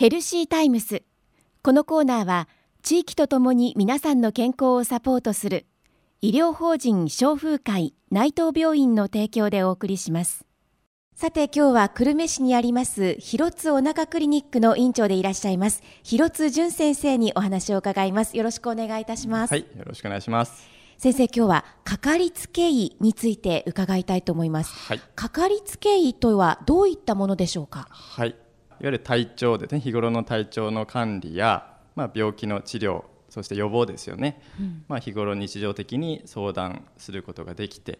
ヘルシータイムス。このコーナーは地域とともに皆さんの健康をサポートする医療法人消風会内藤病院の提供でお送りします。さて今日は久留米市にあります広津お腹クリニックの院長でいらっしゃいます広津淳先生にお話を伺います。よろしくお願いいたします。はいよろしくお願いします。先生今日はかかりつけ医について伺いたいと思います、はい、かかりつけ医とはどういったものでしょうか？はいいわゆる体調でね日頃の体調の管理や、まあ、病気の治療そして予防ですよね、うん、まあ、日頃日常的に相談することができて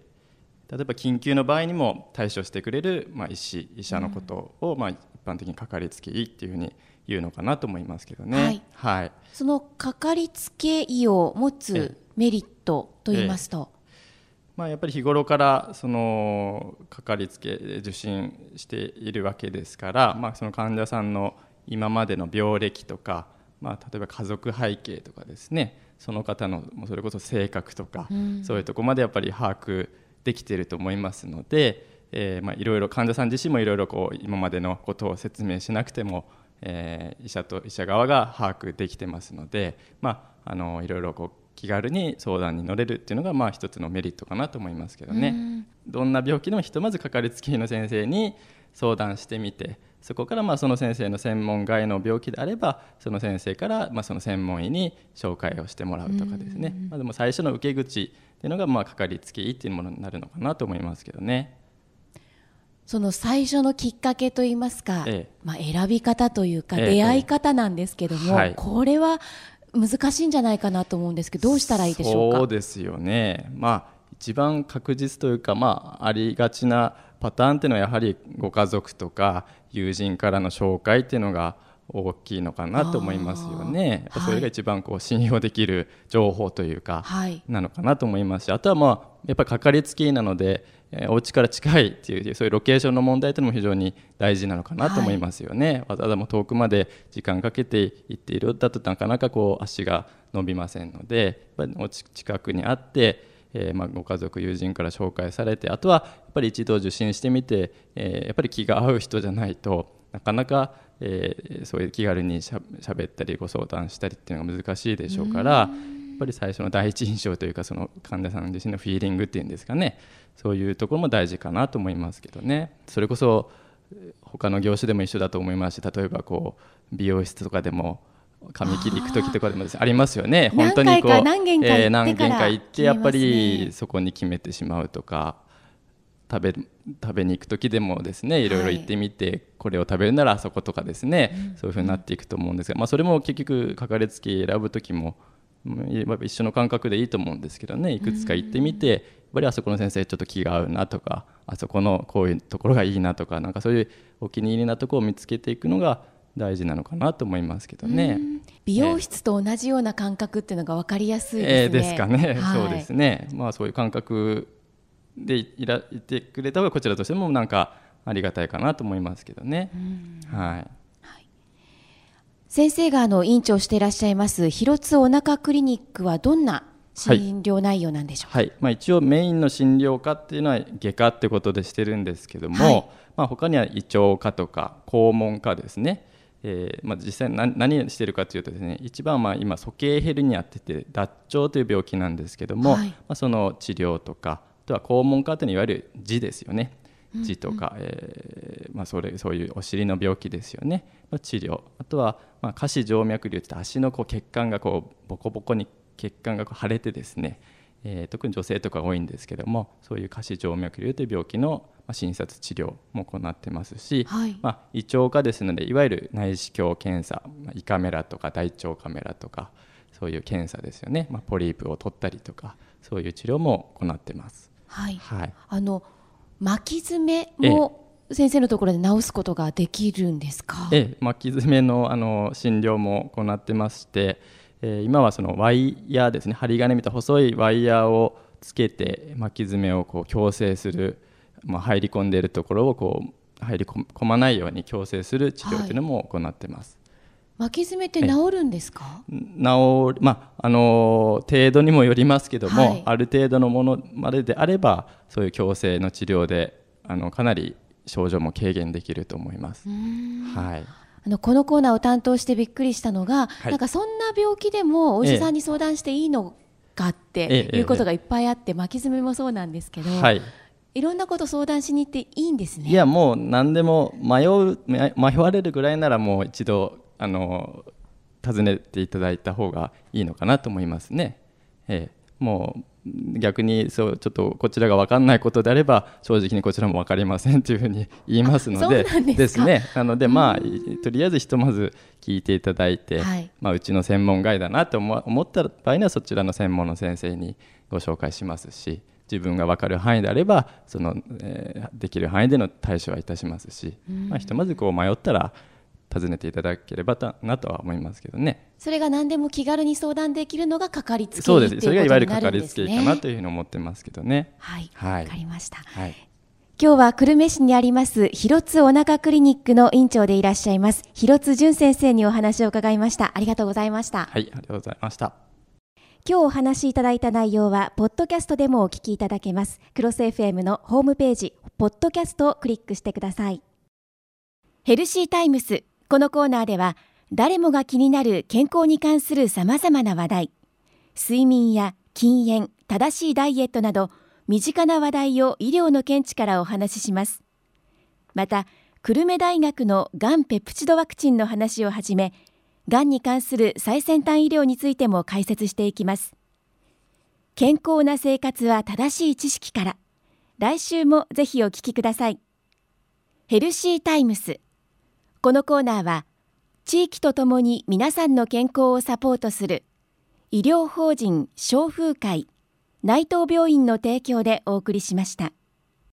例えば緊急の場合にも対処してくれる、まあ、医師医者のことを、うん、まあ、一般的にかかりつけ医っていうふうに言うのかなと思いますけどね。はい、はい、そのかかりつけ医を持つメリットと言いますと、まあ、やっぱり日頃からそのかかりつけ受診しているわけですから、まあ、その患者さんの今までの病歴とか、まあ、例えば家族背景とかですねその方のそれこそ性格とか、うん、そういうとこまでやっぱり把握できていると思いますので、えー、まあいろいろ患者さん自身もいろいろこう今までのことを説明しなくても、えー、医者と医者側が把握できてますので、まあ、あのいろいろこう気軽に相談に乗れるっていうのがまあ一つのメリットかなと思いますけどね、どんな病気でもひとまずかかりつけ医の先生に相談してみてそこからまあその先生の専門外の病気であればその先生からまあその専門医に紹介をしてもらうとかですね、まあ、でも最初の受け口っていうのがまあかかりつけ医っていうものになるのかなと思いますけどね。その最初のきっかけといいますか、ええ、まあ、選び方というか出会い方なんですけども、えはい、これは難しいんじゃないかなと思うんですけどどうしたらいいでしょうか？そうですよね、まあ、一番確実というか、まあ、ありがちなパターンっていうのはやはりご家族とか友人からの紹介っていうのが大きいのかなと思いますよね。それが一番こう信用できる情報というか、なのかなと思いますし、あとはまあやっぱりかかりつけ医なので、えー、お家から近いっていうそういうロケーションの問題というのも非常に大事なのかなと思いますよね。はい、わざわざも遠くまで時間かけて行っているだとなかなかこう足が伸びませんので、やっぱりお近くにあって。えー、まあ、ご家族友人から紹介されてあとはやっぱり一度受診してみて、えー、やっぱり気が合う人じゃないとなかなか、えー、そういう気軽にしゃべったりご相談したりっていうのが難しいでしょうからぱり最初の第一印象というかその患者さん自身のフィーリングっていうんですかね。そういうところも大事かなと思いますけどね。それこそ他の業種でも一緒だと思いますし例えばこう美容室とかでも髪切り行く時とかでもありますよね。本当にこう何軒か,、えー、何軒か行ってやっぱりそこに決めてしまうとか食べ食べに行く時でもですねい。ろいろ行ってみて、はい、これを食べるならあそことかですね、うん、そういうふうになっていくと思うんですが、まあ、それも結局かかりつけ選ぶ時も一緒の感覚でいいと思うんですけどねいくつか行ってみて、やっぱりあそこの先生ちょっと気が合うなとかあそこのこういうところがいいなとかなんかそういうお気に入りなところを見つけていくのが大事なのかなと思いますけどね。美容室と同じような感覚っていうのが分かりやすいですね。えー、ですかね、はい、そうですね。まあそういう感覚でいらいてくれた方がこちらとしてもなんかありがたいかなと思いますけどね。はい。先生があの院長していらっしゃいます広津お腹クリニックはどんな診療内容なんでしょうか、はい、まあ、一応メインの診療科っていうのは外科ってことでしてるんですけども、はい、まあ、他には胃腸科とか肛門科ですね、えーまあ、実際何何してるかというとですね一番まあ今鼠径ヘルニアって言って脱腸という病気なんですけども、はい、まあ、その治療とかとは肛門科というのはいわゆる痔ですよね痔とか、うん。うん、えー、まあ、それそういうお尻の病気ですよね。の治療。あとは、まあ、下肢静脈瘤って足のこう血管がこうボコボコに血管がこう腫れてですね、えー、特に女性とか多いんですけどもそういう下肢静脈瘤という病気の診察治療も行ってますし、はい、まあ、胃腸科ですのでいわゆる内視鏡検査胃カメラとか大腸カメラとかそういう検査ですよね、まあ、ポリープを取ったりとかそういう治療も行ってます。はい、はい、あの巻き爪も先生のところで治すことができるんですか、ええ、巻き爪のあの診療も行ってまして、えー、今はそのワイヤーですね針金みたいな細いワイヤーをつけて巻き爪をこう矯正する、まあ、入り込んでいるところをこう入り込まないように矯正する治療というのも行ってます。はい巻き爪って治るんですか？治まああの程度にもよりますけども、はい、ある程度のものまでであればそういう矯正の治療であのかなり症状も軽減できると思います。はい。あのこのコーナーを担当してびっくりしたのが、はい。なんかそんな病気でもお医者さんに相談していいのかってええいうことがいっぱいあって、巻き爪もそうなんですけど、はい。いろんなこと相談しに行っていいんですね。いやもう何でも迷う迷迷われるぐらいならもう一度あの尋ねていただいた方がいいのかなと思いますね。ええ、もう逆にそうちょっとこちらが分かんないことであれば正直にこちらも分かりませんというふうに言いますのでですか。ね。なのでまあいとりあえずひとまず聞いていただいて、はい。まあ、うちの専門外だなと思った場合にはそちらの専門の先生にご紹介しますし自分が分かる範囲であればその、えーできる範囲での対処はいたしますし、まあ、ひとまずこう迷ったら尋ねていただければたなとは思いますけどね。それが何でも気軽に相談できるのがかかりつけ医そうですそれがいわゆるかかりつ。け医かなというふうに思ってますけどね。はい、はいわかりました。はい今日は久留米市にあります広津お腹クリニックの院長でいらっしゃいます広津淳先生にお話を伺いました。ありがとうございました。はい、ありがとうございました。今日お話しいただいた内容はポッドキャストでもお聞きいただけます。クロス FM のホームページポッドキャストをクリックしてください。ヘルシータイムスこのコーナーでは誰もが気になる健康に関するさまざまな話題睡眠や禁煙正しいダイエットなど身近な話題を医療の見地からお話しします。また久留米大学のがんペプチドワクチンの話をはじめがんに関する最先端医療についても解説していきます。健康な生活は正しい知識から来週もぜひお聞きください。ヘルシータイムス。このコーナーは地域とともに皆さんの健康をサポートする医療法人消風会内藤病院の提供でお送りしました。